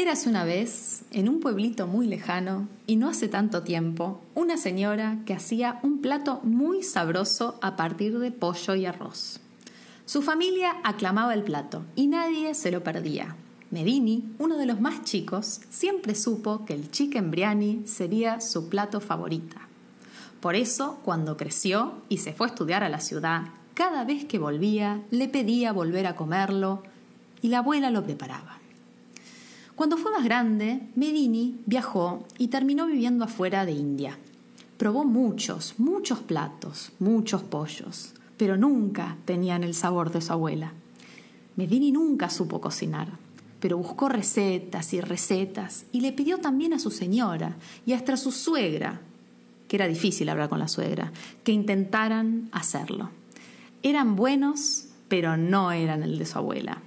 Érase una vez, en un pueblito muy lejano, y no hace tanto tiempo, una señora que hacía un plato muy sabroso a partir de pollo y arroz. Su familia aclamaba el plato y nadie se lo perdía. Medini, uno de los más chicos, siempre supo que el chicken biryani sería su plato favorita. Por eso, cuando creció y se fue a estudiar a la ciudad, cada vez que volvía le pedía volver a comerlo y la abuela lo preparaba. Cuando fue más grande, Medini viajó y terminó viviendo afuera de India. Probó muchos, muchos platos, muchos pollos, pero nunca tenían el sabor de su abuela. Medini nunca supo cocinar, pero buscó recetas y recetas y le pidió también a su señora y hasta a su suegra, que era difícil hablar con la suegra, que intentaran hacerlo. Eran buenos, pero no eran el de su abuela.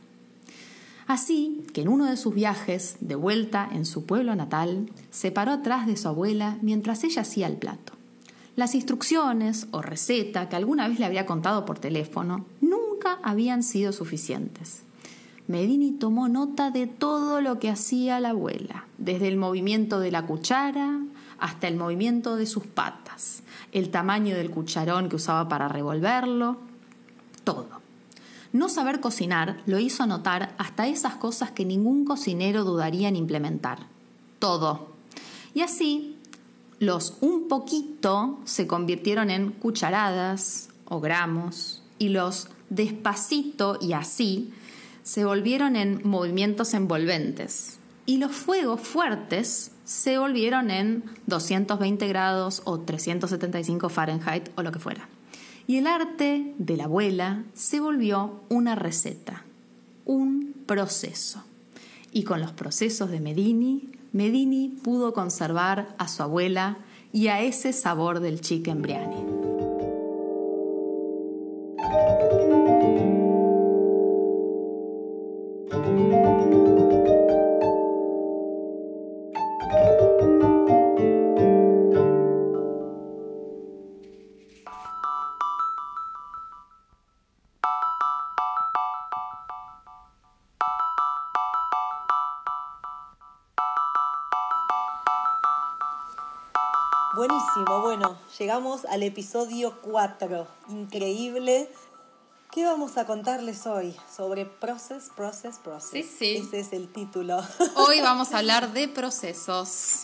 Así que en uno de sus viajes, de vuelta en su pueblo natal, se paró atrás de su abuela mientras ella hacía el plato. Las instrucciones o receta que alguna vez le había contado por teléfono nunca habían sido suficientes. Medini tomó nota de todo lo que hacía la abuela, desde el movimiento de la cuchara hasta el movimiento de sus patas, el tamaño del cucharón que usaba para revolverlo, todo. No saber cocinar lo hizo notar hasta esas cosas que ningún cocinero dudaría en implementar. Todo. Y así, los un poquito se convirtieron en cucharadas o gramos y los despacito y así se volvieron en movimientos envolventes. Y los fuegos fuertes se volvieron en 220 grados o 375 Fahrenheit o lo que fuera. Y el arte de la abuela se volvió una receta, un proceso. Y con los procesos de Medini, Medini pudo conservar a su abuela y a ese sabor del chicken biryani. Llegamos al episodio 4, increíble. ¿Qué vamos a contarles hoy? Sobre Process, Process, Process. Sí, sí. Ese es el título. Hoy vamos a hablar de procesos.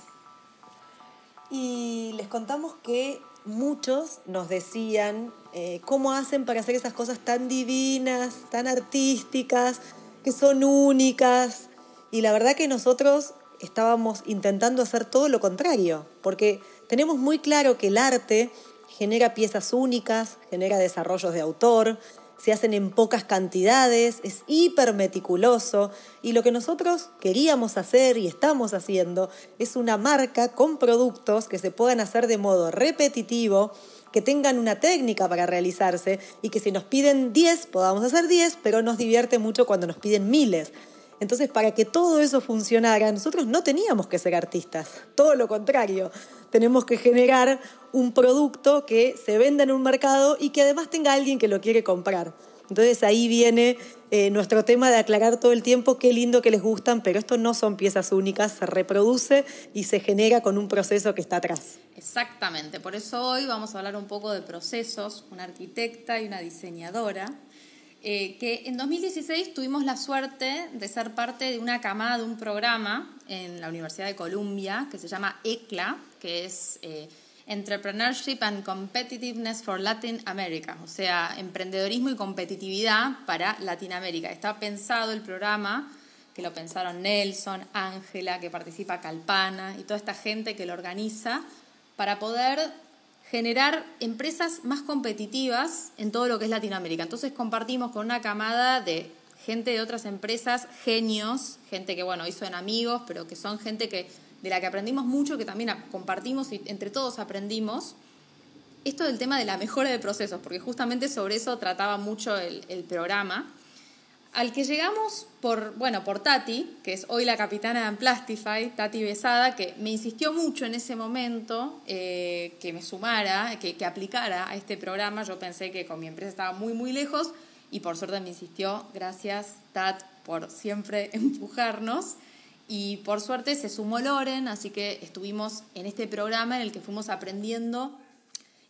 Y les contamos que muchos nos decían eh, cómo hacen para hacer esas cosas tan divinas, tan artísticas, que son únicas. Y la verdad que nosotros estábamos intentando hacer todo lo contrario, porque tenemos muy claro que el arte genera piezas únicas, genera desarrollos de autor, se hacen en pocas cantidades, es hiper meticuloso y lo que nosotros queríamos hacer y estamos haciendo es una marca con productos que se puedan hacer de modo repetitivo, que tengan una técnica para realizarse y que si nos piden 10 podamos hacer 10, pero nos divierte mucho cuando nos piden miles. Entonces, para que todo eso funcionara, nosotros no teníamos que ser artistas, todo lo contrario, tenemos que generar un producto que se venda en un mercado y que además tenga alguien que lo quiere comprar. Entonces ahí viene eh, nuestro tema de aclarar todo el tiempo qué lindo que les gustan, pero esto no son piezas únicas, se reproduce y se genera con un proceso que está atrás. Exactamente, por eso hoy vamos a hablar un poco de procesos, una arquitecta y una diseñadora eh, que en 2016 tuvimos la suerte de ser parte de una camada de un programa en la Universidad de Columbia que se llama ECLA, que es eh, Entrepreneurship and Competitiveness for Latin America, o sea, emprendedorismo y competitividad para Latinoamérica. Está pensado el programa, que lo pensaron Nelson, Ángela, que participa Calpana y toda esta gente que lo organiza, para poder generar empresas más competitivas en todo lo que es Latinoamérica. Entonces compartimos con una camada de gente de otras empresas, genios, gente que bueno, hizo en amigos, pero que son gente que, de la que aprendimos mucho, que también compartimos y entre todos aprendimos. Esto del tema de la mejora de procesos, porque justamente sobre eso trataba mucho el, el programa al que llegamos por, bueno, por Tati, que es hoy la capitana de Amplastify, Tati Besada, que me insistió mucho en ese momento eh, que me sumara, que, que, aplicara a este programa. Yo pensé que con mi empresa estaba muy, muy lejos y por suerte me insistió. Gracias, Tat, por siempre empujarnos. Y por suerte se sumó Loren, así que estuvimos en este programa en el que fuimos aprendiendo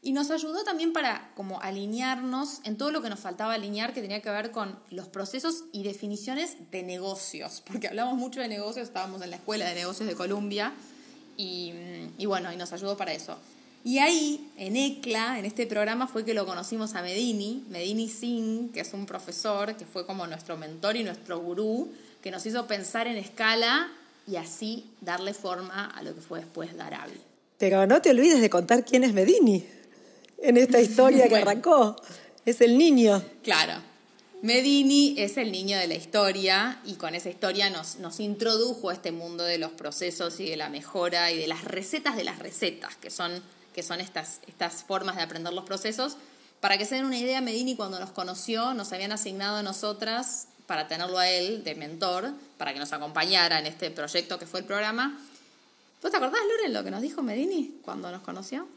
y nos ayudó también para como alinearnos en todo lo que nos faltaba alinear que tenía que ver con los procesos y definiciones de negocios, porque hablamos mucho de negocios, estábamos en la escuela de negocios de Columbia y, y bueno, y nos ayudó para eso. Y ahí, en ECLA, en este programa, fue que lo conocimos a Medini, Medini Singh, que es un profesor que fue como nuestro mentor y nuestro gurú, que nos hizo pensar en escala y así darle forma a lo que fue después Darabi. Pero no te olvides de contar quién es Medini en esta historia que arrancó. Es el niño. Claro. Medini es el niño de la historia y con esa historia nos, nos introdujo a este mundo de los procesos y de la mejora y de las recetas de las recetas, que son que son estas, estas formas de aprender los procesos. Para que se den una idea, Medini cuando nos conoció nos habían asignado a nosotras para tenerlo a él de mentor, para que nos acompañara en este proyecto que fue el programa. ¿Vos te acordás, Loren, lo que nos dijo Medini cuando nos conoció?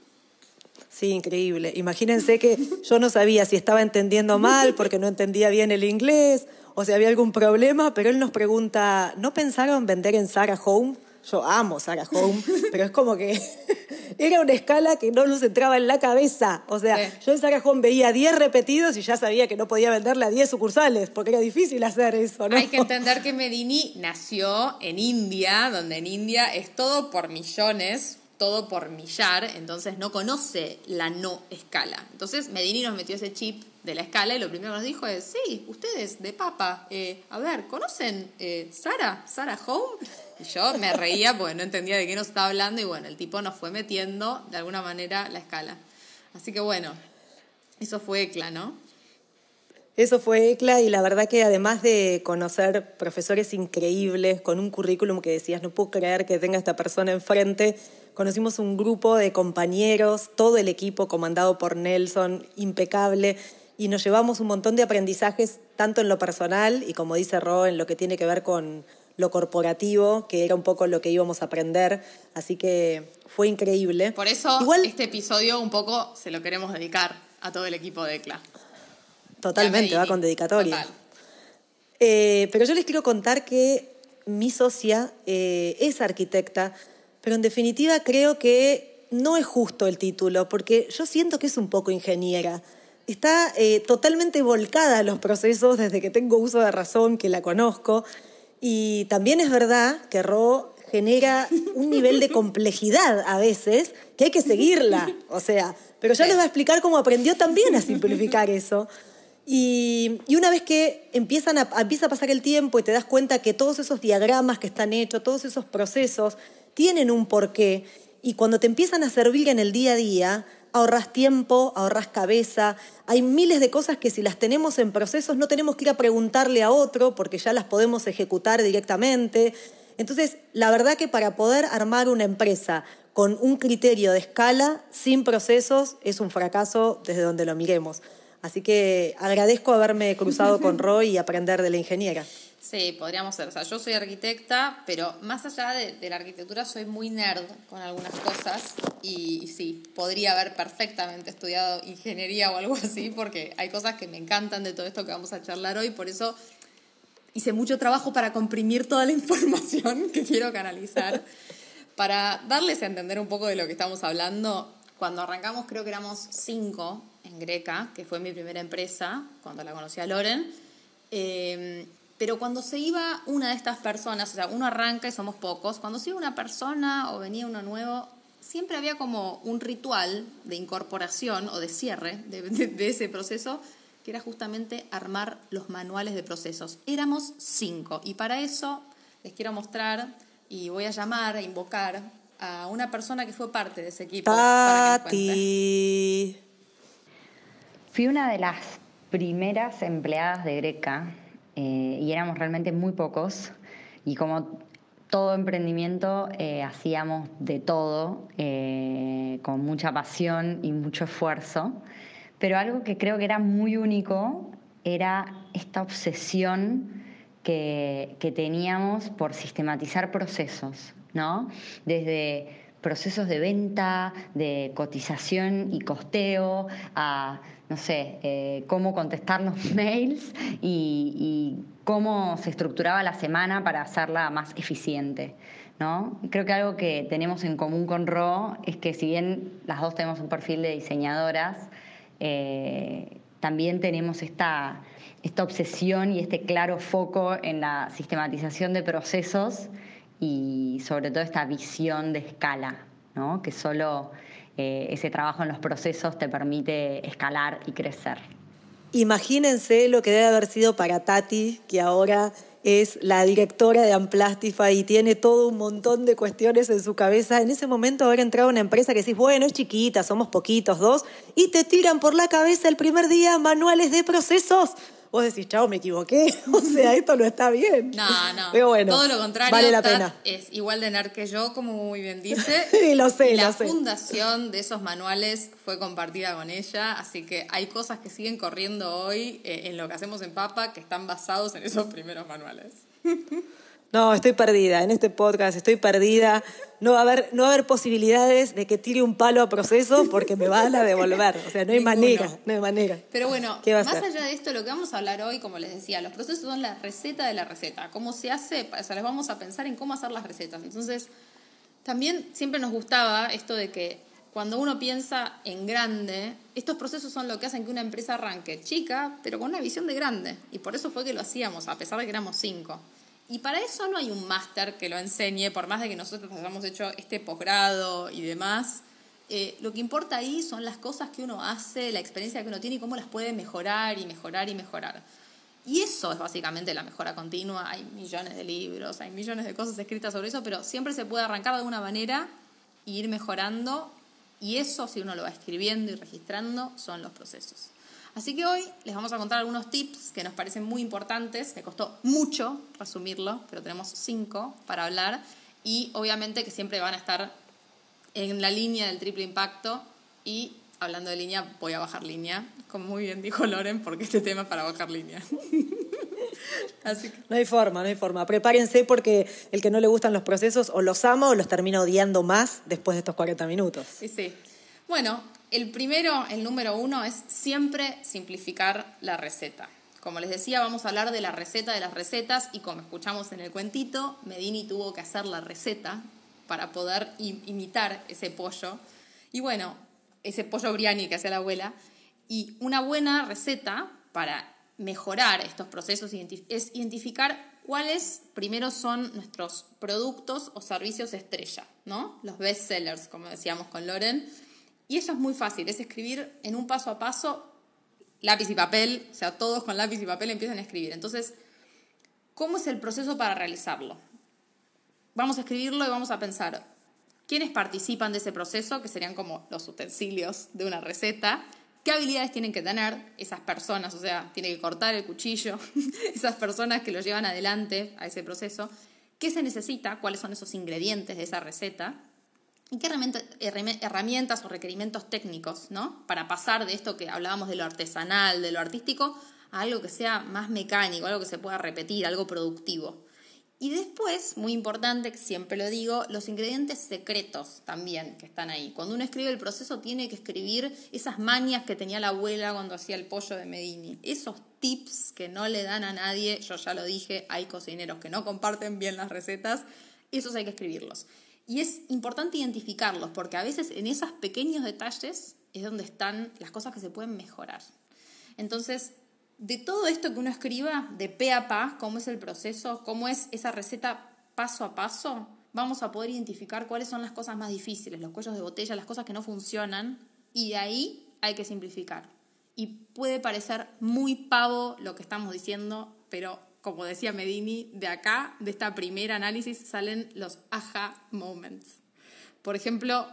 Sí, increíble. Imagínense que yo no sabía si estaba entendiendo mal porque no entendía bien el inglés o si había algún problema, pero él nos pregunta, ¿no pensaron vender en Sarah Home? Yo amo Sarah Home, pero es como que era una escala que no nos entraba en la cabeza. O sea, yo en Sarah Home veía 10 repetidos y ya sabía que no podía venderle a 10 sucursales, porque era difícil hacer eso, ¿no? Hay que entender que Medini nació en India, donde en India es todo por millones, todo por millar, entonces no conoce la no escala. Entonces Medini nos metió ese chip de la escala y lo primero que nos dijo es, sí, ustedes de papa, eh, a ver, ¿conocen eh, Sara? ¿Sara Home? Y yo me reía porque no entendía de qué nos estaba hablando y bueno, el tipo nos fue metiendo de alguna manera la escala. Así que bueno, eso fue ECLA, ¿no? Eso fue ECLA y la verdad que además de conocer profesores increíbles con un currículum que decías, no puedo creer que tenga esta persona enfrente, conocimos un grupo de compañeros, todo el equipo comandado por Nelson, impecable, y nos llevamos un montón de aprendizajes, tanto en lo personal y como dice Ro, en lo que tiene que ver con lo corporativo, que era un poco lo que íbamos a aprender, así que fue increíble. Por eso este episodio un poco se lo queremos dedicar a todo el equipo de ECLA. Totalmente, va con dedicatoria. Eh, pero yo les quiero contar que mi socia eh, es arquitecta, pero en definitiva creo que no es justo el título, porque yo siento que es un poco ingeniera. Está eh, totalmente volcada a los procesos desde que tengo uso de razón, que la conozco. Y también es verdad que Ro genera un nivel de complejidad a veces que hay que seguirla. O sea, pero ya les voy a explicar cómo aprendió también a simplificar eso. Y, una vez que empiezan a, empieza a pasar el tiempo y te das cuenta que todos esos diagramas que están hechos, todos esos procesos, tienen un porqué. Y cuando te empiezan a servir en el día a día, ahorras tiempo, ahorras cabeza. Hay miles de cosas que si las tenemos en procesos no tenemos que ir a preguntarle a otro porque ya las podemos ejecutar directamente. Entonces, la verdad que para poder armar una empresa con un criterio de escala, sin procesos, es un fracaso desde donde lo miremos. Así que agradezco haberme cruzado con Roy y aprender de la ingeniera. Sí, podríamos ser. O sea, yo soy arquitecta, pero más allá de, la arquitectura soy muy nerd con algunas cosas y, sí, podría haber perfectamente estudiado ingeniería o algo así porque hay cosas que me encantan de todo esto que vamos a charlar hoy, por eso hice mucho trabajo para comprimir toda la información que quiero canalizar. Para darles a entender un poco de lo que estamos hablando, cuando arrancamos creo que éramos cinco en Greca, que fue mi primera empresa, cuando la conocí a Loren. Eh, pero cuando se iba una de estas personas, o sea, uno arranca y somos pocos, cuando se iba una persona o venía uno nuevo, siempre había como un ritual de incorporación o de cierre de, ese proceso, que era justamente armar los manuales de procesos. Éramos cinco y para eso les quiero mostrar y voy a llamar, a invocar a una persona que fue parte de ese equipo. Tati. Fui una de las primeras empleadas de Greca eh, y éramos realmente muy pocos y como todo emprendimiento eh, hacíamos de todo eh, con mucha pasión y mucho esfuerzo, pero algo que creo que era muy único era esta obsesión que, que teníamos por sistematizar procesos, ¿no? Desde procesos de venta, de cotización y costeo, a, no sé, eh, cómo contestar los mails y, cómo se estructuraba la semana para hacerla más eficiente. ¿no? Creo que algo que tenemos en común con Ro es que si bien las dos tenemos un perfil de diseñadoras, eh, también tenemos esta, esta obsesión y este claro foco en la sistematización de procesos y sobre todo esta visión de escala, ¿no? que solo eh, ese trabajo en los procesos te permite escalar y crecer. Imagínense lo que debe haber sido para Tati, que ahora es la directora de Amplastify y tiene todo un montón de cuestiones en su cabeza. En ese momento haber entrado a una empresa que decís, bueno, es chiquita, somos poquitos, dos, y te tiran por la cabeza el primer día manuales de procesos vos decís, chao, me equivoqué, o sea, esto no está bien. No, no. Pero bueno, todo lo contrario, vale la pena. es igual de nerd que yo, como muy bien dice. sí, lo sé, la lo sé. fundación de esos manuales fue compartida con ella, así que hay cosas que siguen corriendo hoy eh, en lo que hacemos en Papa que están basados en esos primeros manuales. No, estoy perdida en este podcast, estoy perdida. No va a haber, no va a haber posibilidades de que tire un palo a proceso porque me van a devolver. O sea, no hay manera, no hay manera. Pero bueno, más allá de esto, lo que vamos a hablar hoy, como les decía, los procesos son la receta de la receta. ¿Cómo se hace? O sea, les vamos a pensar en cómo hacer las recetas. Entonces, también siempre nos gustaba esto de que cuando uno piensa en grande, estos procesos son lo que hacen que una empresa arranque chica, pero con una visión de grande. Y por eso fue que lo hacíamos, a pesar de que éramos cinco. Y para eso no hay un máster que lo enseñe, por más de que nosotros hayamos hecho este posgrado y demás. Eh, lo que importa ahí son las cosas que uno hace, la experiencia que uno tiene y cómo las puede mejorar y mejorar y mejorar. Y eso es básicamente la mejora continua. Hay millones de libros, hay millones de cosas escritas sobre eso, pero siempre se puede arrancar de alguna manera e ir mejorando. Y eso, si uno lo va escribiendo y registrando, son los procesos. Así que hoy les vamos a contar algunos tips que nos parecen muy importantes. Me costó mucho resumirlo, pero tenemos cinco para hablar. Y obviamente que siempre van a estar en la línea del triple impacto. Y hablando de línea, voy a bajar línea, como muy bien dijo Loren, porque este tema es para bajar línea. Así que... No hay forma, no hay forma. Prepárense porque el que no le gustan los procesos o los ama o los termina odiando más después de estos 40 minutos. Sí, sí. Bueno, el primero, el número uno, es siempre simplificar la receta. Como les decía, vamos a hablar de la receta de las recetas y como escuchamos en el cuentito, Medini tuvo que hacer la receta para poder imitar ese pollo. Y bueno, ese pollo briani que hacía la abuela. Y una buena receta para mejorar estos procesos es identificar cuáles primero son nuestros productos o servicios estrella, ¿no? Los best sellers, como decíamos con Loren y eso es muy fácil, es escribir en un paso a paso, lápiz y papel, o sea, todos con lápiz y papel empiezan a escribir. Entonces, ¿cómo es el proceso para realizarlo? Vamos a escribirlo y vamos a pensar quiénes participan de ese proceso, que serían como los utensilios de una receta, qué habilidades tienen que tener esas personas, o sea, tiene que cortar el cuchillo, esas personas que lo llevan adelante a ese proceso, qué se necesita, cuáles son esos ingredientes de esa receta, ¿Y qué herramientas o requerimientos técnicos, ¿no? Para pasar de esto que hablábamos de lo artesanal, de lo artístico, a algo que sea más mecánico, algo que se pueda repetir, algo productivo. Y después, muy importante, siempre lo digo, los ingredientes secretos también que están ahí. Cuando uno escribe el proceso tiene que escribir esas mañas que tenía la abuela cuando hacía el pollo de Medini. Esos tips que no le dan a nadie, yo ya lo dije, hay cocineros que no comparten bien las recetas, esos hay que escribirlos. Y es importante identificarlos porque a veces en esos pequeños detalles es donde están las cosas que se pueden mejorar. Entonces, de todo esto que uno escriba, de pe a pa, cómo es el proceso, cómo es esa receta paso a paso, vamos a poder identificar cuáles son las cosas más difíciles, los cuellos de botella, las cosas que no funcionan, y de ahí hay que simplificar. Y puede parecer muy pavo lo que estamos diciendo, pero como decía Medini, de acá, de esta primera análisis, salen los aha moments. Por ejemplo,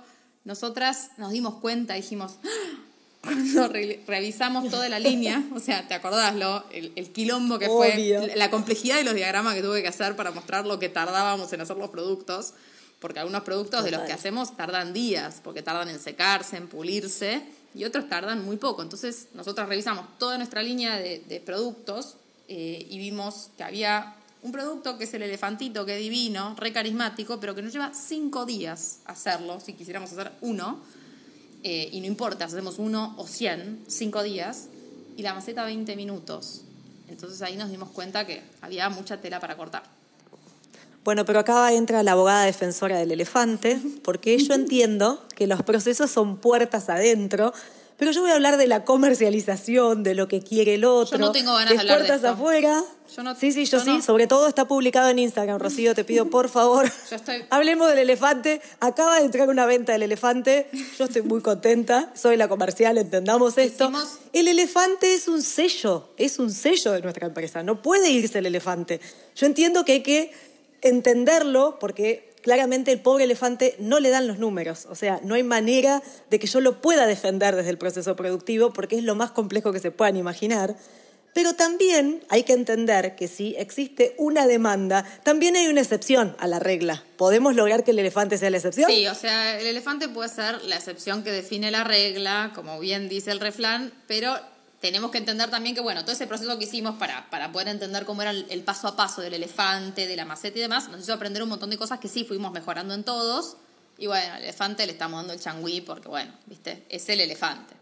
nosotras nos dimos cuenta, dijimos, ¡Ah! cuando revisamos toda la línea, o sea, ¿te acordás lo, el, quilombo que fue, la complejidad de los diagramas que tuve que hacer para mostrar lo que tardábamos en hacer los productos? Porque algunos productos de los que hacemos tardan días, porque tardan en secarse, en pulirse, y otros tardan muy poco. Entonces, nosotros revisamos toda nuestra línea de, de productos eh, y vimos que había un producto que es el elefantito, que es divino, re carismático, pero que nos lleva cinco días hacerlo, si quisiéramos hacer uno, eh, y no importa, hacemos uno o cien, cinco días, y la maceta 20 minutos. Entonces ahí nos dimos cuenta que había mucha tela para cortar. Bueno, pero acá entra la abogada defensora del elefante, porque yo entiendo que los procesos son puertas adentro, pero yo voy a hablar de la comercialización, de lo que quiere el otro. Yo no tengo ganas de hablar puertas de esto. afuera. Yo no- sí, sí, yo, yo sí. no. Sobre todo está publicado en Instagram, Rocío, te pido por favor. Yo estoy- Hablemos del elefante. Acaba de entrar una venta del elefante. Yo estoy muy contenta. Soy la comercial, entendamos esto. Hicimos- El elefante es un sello, es un sello de nuestra empresa. No puede irse el elefante. Yo entiendo que hay que entenderlo porque claramente el pobre elefante no le dan los números. O sea, no hay manera de que yo lo pueda defender desde el proceso productivo porque es lo más complejo que se puedan imaginar. Pero también hay que entender que si existe una demanda, también hay una excepción a la regla. ¿Podemos lograr que el elefante sea la excepción? Sí, o sea, el elefante puede ser la excepción que define la regla, como bien dice el refrán, pero tenemos que entender también que, bueno, todo ese proceso que hicimos para, para poder entender cómo era el, el paso a paso del elefante, de la maceta y demás, nos hizo aprender un montón de cosas que sí fuimos mejorando en todos. Y bueno, al elefante le estamos dando el changüí porque, bueno, viste, es el elefante.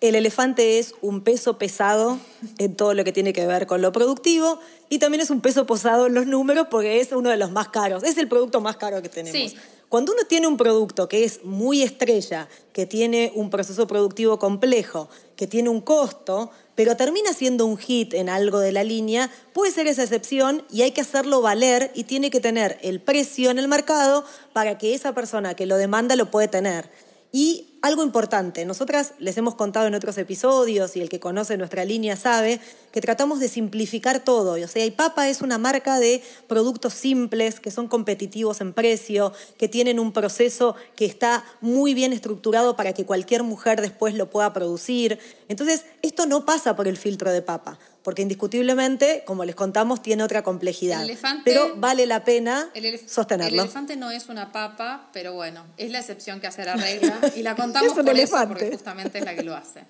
El elefante es un peso pesado en todo lo que tiene que ver con lo productivo y también es un peso pesado en los números porque es uno de los más caros. Es el producto más caro que tenemos. Sí. Cuando uno tiene un producto que es muy estrella, que tiene un proceso productivo complejo, que tiene un costo, pero termina siendo un hit en algo de la línea, puede ser esa excepción y hay que hacerlo valer y tiene que tener el precio en el mercado para que esa persona que lo demanda lo puede tener. Y algo importante, nosotras les hemos contado en otros episodios y el que conoce nuestra línea sabe que tratamos de simplificar todo. O sea, y Papa es una marca de productos simples que son competitivos en precio, que tienen un proceso que está muy bien estructurado para que cualquier mujer después lo pueda producir. Entonces, esto no pasa por el filtro de Papa, porque indiscutiblemente, como les contamos, tiene otra complejidad. El elefante- pero vale la pena El, sostenerlo. el elefante no es una papa, pero bueno, es la excepción que hace la regla y la contamos Es un por elefante. eso, porque justamente es la que lo hace.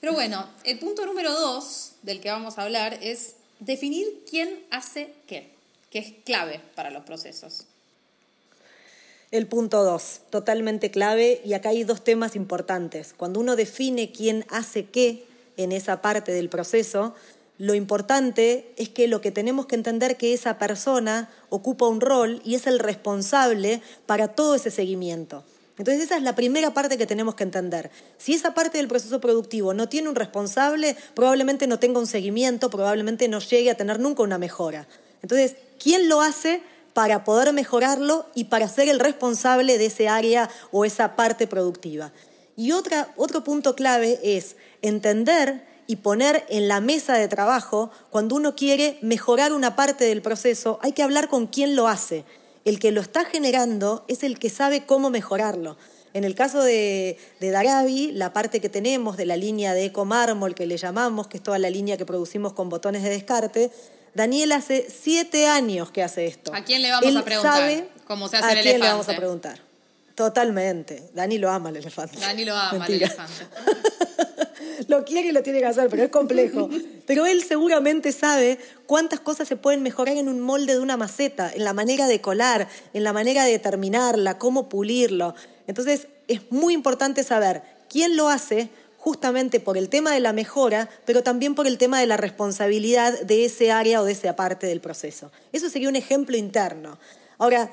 Pero bueno, el punto número dos del que vamos a hablar es definir quién hace qué, que es clave para los procesos. El punto dos, totalmente clave, y acá hay dos temas importantes. Cuando uno define quién hace qué en esa parte del proceso, lo importante es que lo que tenemos que entender que esa persona ocupa un rol y es el responsable para todo ese seguimiento. Entonces esa es la primera parte que tenemos que entender. Si esa parte del proceso productivo no tiene un responsable, probablemente no tenga un seguimiento, probablemente no llegue a tener nunca una mejora. Entonces, ¿quién lo hace? para poder mejorarlo y para ser el responsable de ese área o esa parte productiva. Y otra, otro punto clave es entender y poner en la mesa de trabajo, cuando uno quiere mejorar una parte del proceso, hay que hablar con quién lo hace. El que lo está generando es el que sabe cómo mejorarlo. En el caso de, de Darabi, la parte que tenemos de la línea de Eco Mármol, que le llamamos, que es toda la línea que producimos con botones de descarte, Daniel hace siete años que hace esto. ¿A quién le vamos Él a preguntar sabe cómo se hace ¿A el quién le vamos a preguntar? Totalmente. Dani lo ama el elefante. Dani lo ama, el elefante. lo quiere y lo tiene que hacer, pero es complejo. Pero él seguramente sabe cuántas cosas se pueden mejorar en un molde de una maceta, en la manera de colar, en la manera de terminarla, cómo pulirlo. Entonces, es muy importante saber quién lo hace justamente por el tema de la mejora, pero también por el tema de la responsabilidad de ese área o de esa parte del proceso. Eso sería un ejemplo interno. Ahora,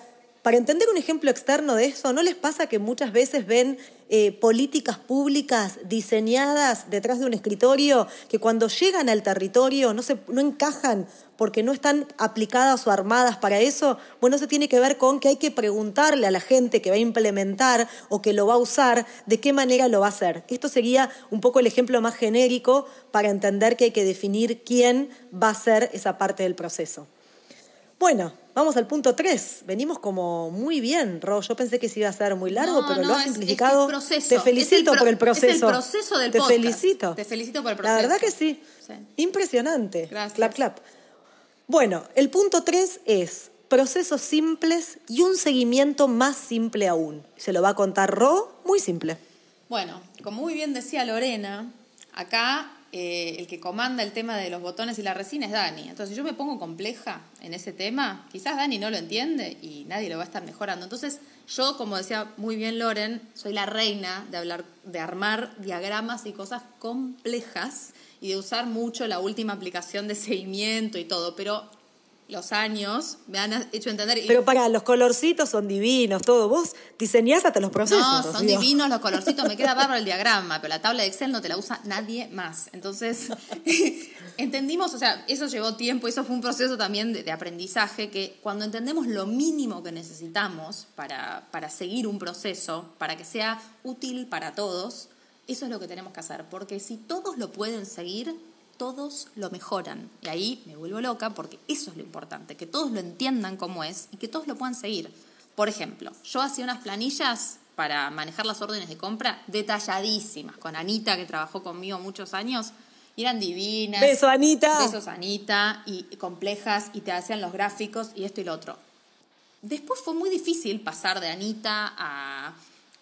para entender un ejemplo externo de eso, ¿no les pasa que muchas veces ven eh, políticas públicas diseñadas detrás de un escritorio que cuando llegan al territorio no, se, no encajan porque no están aplicadas o armadas para eso? Bueno, eso tiene que ver con que hay que preguntarle a la gente que va a implementar o que lo va a usar de qué manera lo va a hacer. Esto sería un poco el ejemplo más genérico para entender que hay que definir quién va a ser esa parte del proceso. Bueno, vamos al punto 3. Venimos como muy bien, Ro. Yo pensé que se iba a ser muy largo, No, pero no, lo has es- es que simplificado. el proceso, Te felicito el pro- por el es el proceso. proceso del Te podcast. felicito. Te felicito por el La proceso. verdad que sí. Sí. Impresionante. Gracias. Clap, clap. Bueno, el punto 3 es procesos simples y un seguimiento más simple aún. Se lo va a contar Ro, muy simple. Bueno, como muy bien decía Lorena, acá eh, el que comanda el tema de los botones y la resina es Dani. Entonces, si yo me pongo compleja en ese tema, quizás Dani no lo entiende y nadie lo va a estar mejorando. Entonces, yo, como decía muy bien Loren, soy la reina de hablar, de armar diagramas y cosas complejas y de usar mucho la última aplicación de seguimiento y todo, pero los años me han hecho entender. Pero para, los colorcitos son divinos, todo. Vos diseñás hasta los procesos. No, son divinos los colorcitos, me queda bárbaro el diagrama, pero la tabla de Excel no te la usa nadie más. Entonces, entendimos, o sea, eso llevó tiempo, eso fue un proceso también de, aprendizaje, que cuando entendemos lo mínimo que necesitamos para, para seguir un proceso, para que sea útil para todos, eso es lo que tenemos que hacer, porque si todos lo pueden seguir, todos lo mejoran. Y ahí me vuelvo loca porque eso es lo importante, que todos lo entiendan como es y que todos lo puedan seguir. Por ejemplo, yo hacía unas planillas para manejar las órdenes de compra detalladísimas, con Anita, que trabajó conmigo muchos años, y eran divinas. Beso, Anita. Besos, Anita, y complejas, y te hacían los gráficos y esto y lo otro. Después fue muy difícil pasar de Anita a,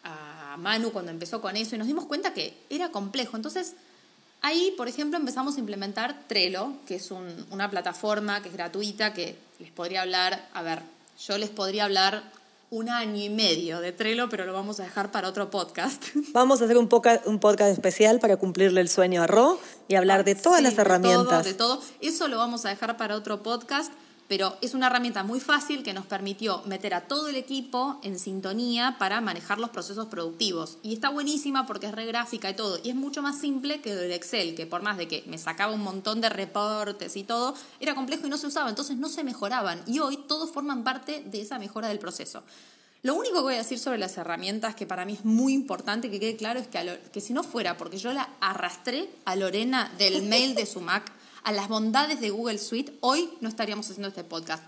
a Manu cuando empezó con eso, y nos dimos cuenta que era complejo. Entonces, Ahí, por ejemplo, empezamos a implementar Trello, que es una plataforma que es gratuita, que les podría hablar, a ver, yo les podría hablar un año y medio de Trello, pero lo vamos a dejar para otro podcast. Vamos a hacer un, un podcast especial para cumplirle el sueño a Ro y hablar de todas las herramientas. de todo. Eso lo vamos a dejar para otro podcast pero es una herramienta muy fácil que nos permitió meter a todo el equipo en sintonía para manejar los procesos productivos. Y está buenísima porque es regráfica y todo. Y es mucho más simple que el Excel, que por más de que me sacaba un montón de reportes y todo, era complejo y no se usaba, entonces no se mejoraban. Y hoy todos forman parte de esa mejora del proceso. Lo único que voy a decir sobre las herramientas, que para mí es muy importante que quede claro, es que, que si no fuera porque yo la arrastré a Lorena del mail de su Mac, a las bondades de Google Suite, hoy no estaríamos haciendo este podcast.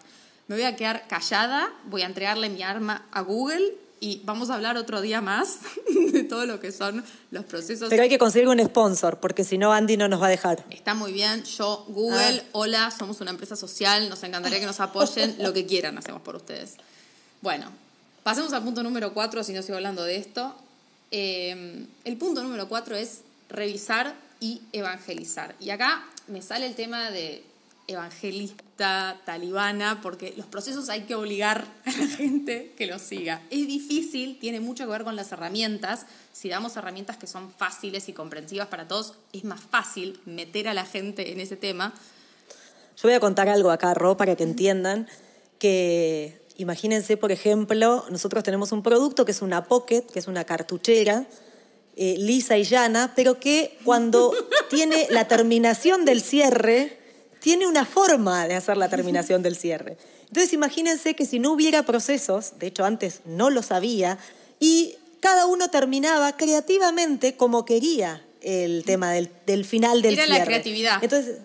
Me voy a quedar callada, voy a entregarle mi arma a Google y vamos a hablar otro día más de todo lo que son los procesos. Pero hay que conseguir un sponsor, porque si no, Andy no nos va a dejar. Está muy bien. Yo, Google, ah. hola, somos una empresa social, nos encantaría que nos apoyen, lo que quieran hacemos por ustedes. Bueno, pasemos al punto número cuatro, si no sigo hablando de esto. Eh, el punto número cuatro es revisar y evangelizar. Y acá me sale el tema de evangelista talibana, porque los procesos hay que obligar a la gente que los siga. Es difícil, tiene mucho que ver con las herramientas. Si damos herramientas que son fáciles y comprensivas para todos, es más fácil meter a la gente en ese tema. Yo voy a contar algo acá, Ro, para que entiendan que imagínense, por ejemplo, nosotros tenemos un producto que es una pocket, que es una cartuchera, eh, lisa y llana, pero que cuando tiene la terminación del cierre, tiene una forma de hacer la terminación del cierre. Entonces imagínense que si no hubiera procesos, de hecho antes no lo sabía, y cada uno terminaba creativamente como quería el tema del, final del cierre. Era la creatividad. Entonces,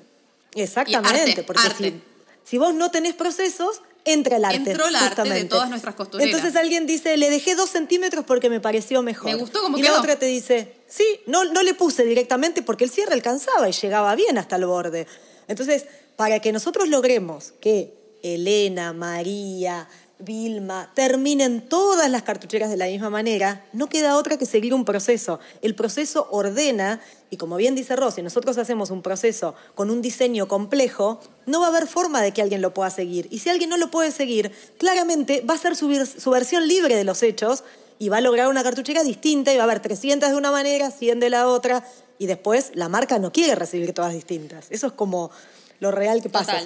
exactamente, porque Si, si vos no tenés procesos, entra el arte. Entró el arte de todas nuestras costureras. Entonces alguien dice, le dejé dos centímetros porque me pareció mejor. Me gustó como Y la otra te dice, sí, no, no le puse directamente porque el cierre alcanzaba y llegaba bien hasta el borde. Entonces, para que nosotros logremos que Elena, María, Vilma, terminen todas las cartucheras de la misma manera, no queda otra que seguir un proceso. El proceso ordena, y como bien dice Rosy, nosotros hacemos un proceso con un diseño complejo, no va a haber forma de que alguien lo pueda seguir. Y si alguien no lo puede seguir, claramente va a ser su, su versión libre de los hechos y va a lograr una cartuchera distinta y va a haber 300 de una manera, 100 de la otra, y después la marca no quiere recibir todas distintas. Eso es como lo real que pasa.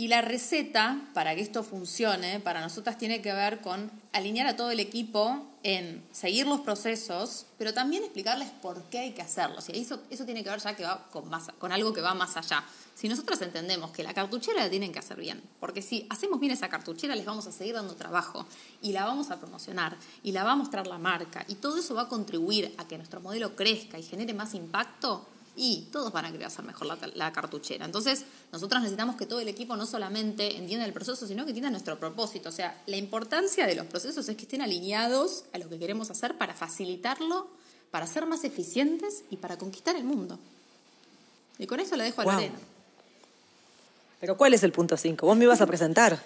Y la receta para que esto funcione, para nosotras tiene que ver con alinear a todo el equipo en seguir los procesos, pero también explicarles por qué hay que hacerlos. Y eso, eso tiene que ver ya que va con, más, con algo que va más allá. Si nosotros entendemos que la cartuchera la tienen que hacer bien, porque si hacemos bien esa cartuchera les vamos a seguir dando trabajo y la vamos a promocionar y la va a mostrar la marca y todo eso va a contribuir a que nuestro modelo crezca y genere más impacto, y todos van a querer hacer mejor la, cartuchera. Entonces, nosotros necesitamos que todo el equipo no solamente entienda el proceso, sino que entienda nuestro propósito. O sea, la importancia de los procesos es que estén alineados a lo que queremos hacer para facilitarlo, para ser más eficientes y para conquistar el mundo. Y con eso le dejo a Lorena. Pero ¿cuál es el punto 5? Vos me ibas a presentar.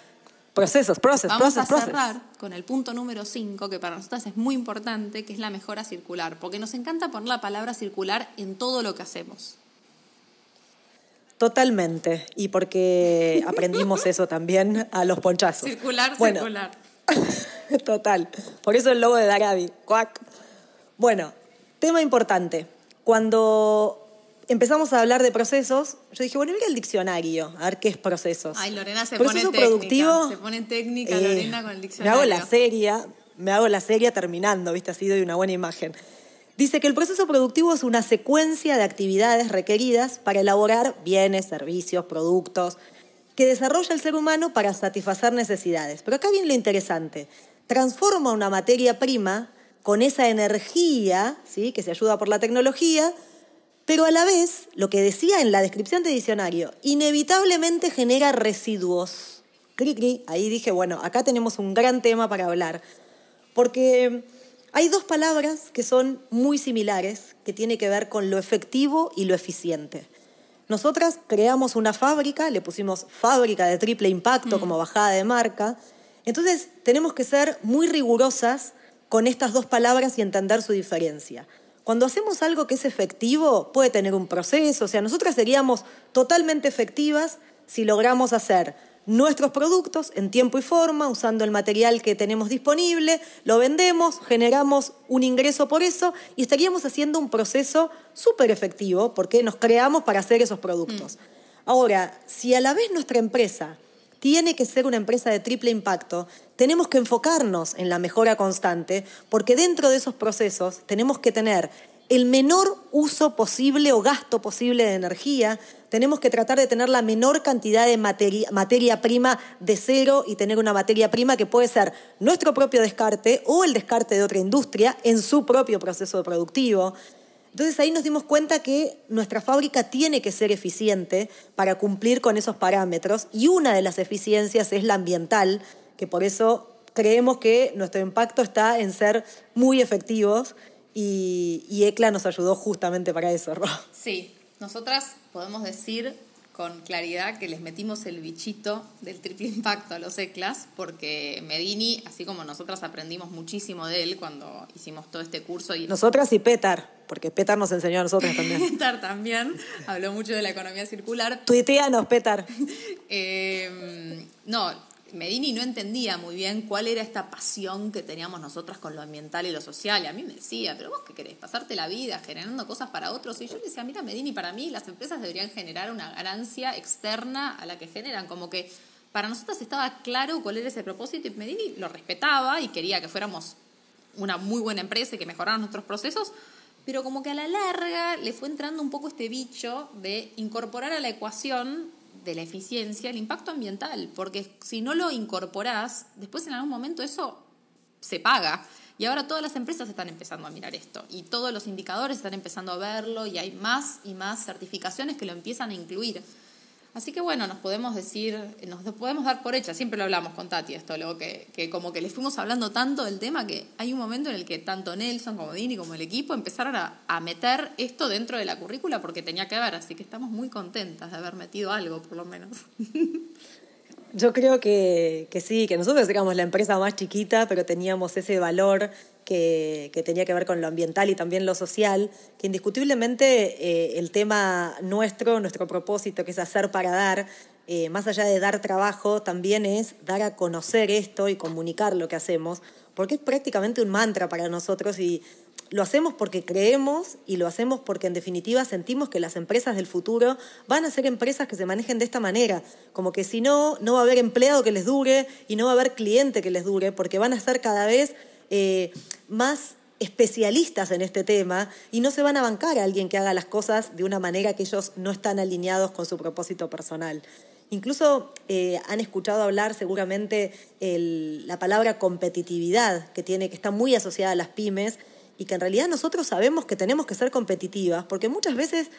Procesos, procesos, Vamos a cerrar con el punto número 5, que para nosotros es muy importante, que es la mejora circular, porque nos encanta poner la palabra circular en todo lo que hacemos. Totalmente. Y porque aprendimos eso también a los ponchazos. Circular, circular. Total. Por eso el logo de Darabi. Cuac. Bueno, tema importante. Cuando empezamos a hablar de procesos, yo dije, bueno, mira el diccionario, a ver qué es procesos. Ay, Lorena se Proceso pone técnica. productivo, se pone técnica, eh, Lorena, con el Me diccionario. hago la seria, me hago la seria terminando, ¿viste? Así doy una buena imagen. Dice que el proceso productivo es una secuencia de actividades requeridas para elaborar bienes, servicios, productos que desarrolla el ser humano para satisfacer necesidades. Pero acá viene lo interesante. Transforma una materia prima con esa energía, ¿sí? que se ayuda por la tecnología, pero a la vez, lo que decía en la descripción de diccionario, inevitablemente genera residuos. Cri, cri. Ahí dije, bueno, acá tenemos un gran tema para hablar. Porque hay dos palabras que son muy similares, que tiene que ver con lo efectivo y lo eficiente. Nosotras creamos una fábrica, le pusimos fábrica de triple impacto como bajada de marca. Entonces tenemos que ser muy rigurosas con estas dos palabras y entender su diferencia. Cuando hacemos algo que es efectivo, puede tener un proceso. O sea, nosotras seríamos totalmente efectivas si logramos hacer nuestros productos en tiempo y forma, usando el material que tenemos disponible, lo vendemos, generamos un ingreso por eso y estaríamos haciendo un proceso súper efectivo porque nos creamos para hacer esos productos. Ahora, si a la vez nuestra empresa tiene que ser una empresa de triple impacto, tenemos que enfocarnos en la mejora constante, porque dentro de esos procesos tenemos que tener el menor uso posible o gasto posible de energía, tenemos que tratar de tener la menor cantidad de materia, materia, prima de cero y tener una materia prima que puede ser nuestro propio descarte o el descarte de otra industria en su propio proceso productivo. Entonces ahí nos dimos cuenta que nuestra fábrica tiene que ser eficiente para cumplir con esos parámetros y una de las eficiencias es la ambiental, que por eso creemos que nuestro impacto está en ser muy efectivos y, ECLA nos ayudó justamente para eso. Sí, nosotras podemos decir con claridad que les metimos el bichito del triple impacto a los ECLAS, porque Medini, así como nosotras aprendimos muchísimo de él cuando hicimos todo este curso y Nosotras y Petar, porque Petar nos enseñó a nosotras también. Petar también habló mucho de la economía circular. Tuiteanos, Petar. Eh, no, Medini no entendía muy bien cuál era esta pasión que teníamos nosotras con lo ambiental y lo social. Y a mí me decía, pero vos qué querés, pasarte la vida generando cosas para otros. Y yo le decía, mira, Medini, para mí las empresas deberían generar una ganancia externa a la que generan. Como que para nosotras estaba claro cuál era ese propósito y Medini lo respetaba y quería que fuéramos una muy buena empresa y que mejoraran nuestros procesos. Pero como que a la larga le fue entrando un poco este bicho de incorporar a la ecuación de la eficiencia el impacto ambiental, porque si no lo incorporás, después en algún momento eso se paga. Y ahora todas las empresas están empezando a mirar esto y todos los indicadores están empezando a verlo y hay más y más certificaciones que lo empiezan a incluir. Así que bueno, nos podemos decir, nos podemos dar por hecha, siempre lo hablamos con Tati esto, luego que, que como que le fuimos hablando tanto del tema que hay un momento en el que tanto Nelson como Dini como el equipo empezaron a, a meter esto dentro de la currícula porque tenía que ver, así que estamos muy contentas de haber metido algo por lo menos. Yo creo que, que, sí, que nosotros éramos la empresa más chiquita, pero teníamos ese valor que, tenía que ver con lo ambiental y también lo social, que indiscutiblemente eh, el tema nuestro, nuestro propósito, que es hacer para dar, eh, más allá de dar trabajo, también es dar a conocer esto y comunicar lo que hacemos, porque es prácticamente un mantra para nosotros y lo hacemos porque creemos y lo hacemos porque en definitiva sentimos que las empresas del futuro van a ser empresas que se manejen de esta manera, como que si no, no va a haber empleado que les dure y no va a haber cliente que les dure, porque van a ser cada vez eh, más especialistas en este tema y no se van a bancar a alguien que haga las cosas de una manera que ellos no están alineados con su propósito personal. Incluso eh, han escuchado hablar seguramente la palabra competitividad, que, tiene, que está muy asociada a las pymes, y que en realidad nosotros sabemos que tenemos que ser competitivas, porque muchas veces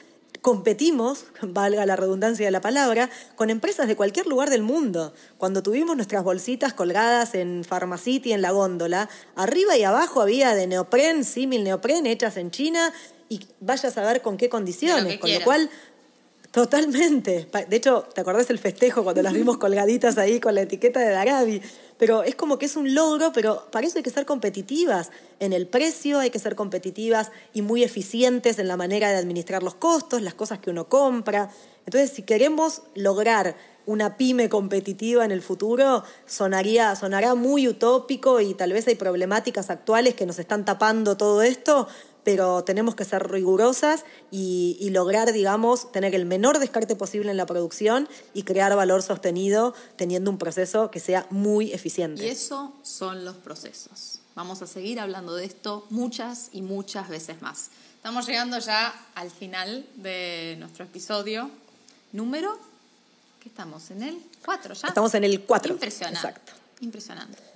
competimos, valga la redundancia de la palabra, con empresas de cualquier lugar del mundo. Cuando tuvimos nuestras bolsitas colgadas en Pharmacity, en la góndola, arriba y abajo había de neopren, símil neopren, hechas en China, y vaya a saber con qué condiciones. Con lo cual, totalmente. De hecho, ¿te acordás el festejo cuando las vimos colgaditas ahí con la etiqueta de Darabi? Pero es como que es un logro, pero para eso hay que ser competitivas en el precio, hay que ser competitivas y muy eficientes en la manera de administrar los costos, las cosas que uno compra. Entonces, si queremos lograr una pyme competitiva en el futuro, sonaría, sonará muy utópico y tal vez hay problemáticas actuales que nos están tapando todo esto, pero tenemos que ser rigurosas y, lograr, digamos, tener el menor descarte posible en la producción y crear valor sostenido teniendo un proceso que sea muy eficiente. Y eso son los procesos. Vamos a seguir hablando de esto muchas y muchas veces más. Estamos llegando ya al final de nuestro episodio número, ¿qué estamos? ¿En el 4 ya? Estamos en el 4. Impresionante. Exacto. Impresionante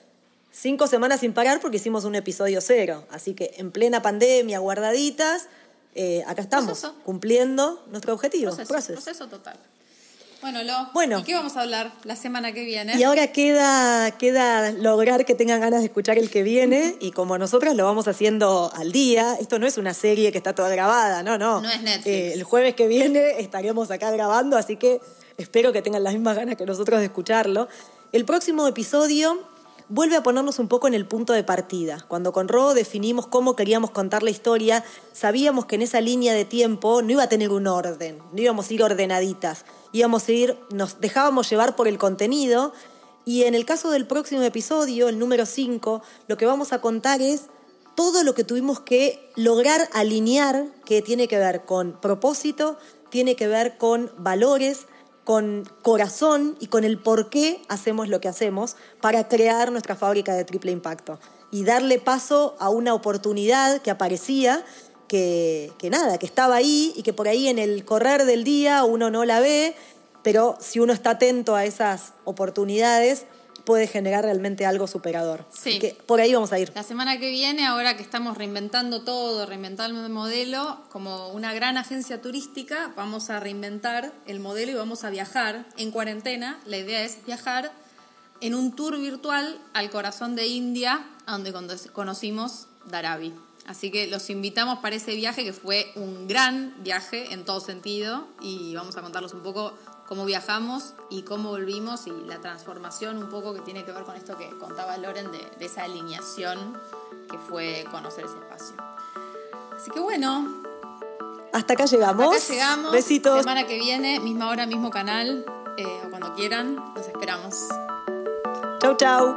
cinco semanas sin parar porque hicimos un episodio cero. Así que en plena pandemia, guardaditas, eh, acá estamos, cumpliendo nuestro objetivo. Proceso, proceso. total. Bueno, Lo, bueno, ¿y qué vamos a hablar la semana que viene? Y ahora queda, queda lograr que tengan ganas de escuchar el que viene y como nosotras lo vamos haciendo al día, esto no es una serie que está toda grabada, no, no. No es Netflix. Eh, el jueves que viene estaremos acá grabando, así que espero que tengan las mismas ganas que nosotros de escucharlo. El próximo episodio vuelve a ponernos un poco en el punto de partida. Cuando con Ro definimos cómo queríamos contar la historia, sabíamos que en esa línea de tiempo no iba a tener un orden, no íbamos a ir ordenaditas, íbamos a ir, nos dejábamos llevar por el contenido y en el caso del próximo episodio, el número 5, lo que vamos a contar es todo lo que tuvimos que lograr alinear, que tiene que ver con propósito, tiene que ver con valores, con corazón y con el por qué hacemos lo que hacemos para crear nuestra fábrica de triple impacto y darle paso a una oportunidad que aparecía, que, que nada, que estaba ahí y que por ahí en el correr del día uno no la ve, pero si uno está atento a esas oportunidades, puede generar realmente algo superador. Sí. que por ahí vamos a ir. La semana que viene, ahora que estamos reinventando todo, reinventando el modelo, como una gran agencia turística, vamos a reinventar el modelo y vamos a viajar en cuarentena. La idea es viajar en un tour virtual al corazón de India, donde conocimos Darabi. Así que los invitamos para ese viaje que fue un gran viaje en todo sentido y vamos a contarles un poco cómo viajamos y cómo volvimos y la transformación un poco que tiene que ver con esto que contaba Loren de, esa alineación que fue conocer ese espacio. Así que bueno. Hasta acá llegamos. Hasta acá llegamos. Besitos. Semana que viene, misma hora, mismo canal. Eh, o cuando quieran, los esperamos. Chau, chau.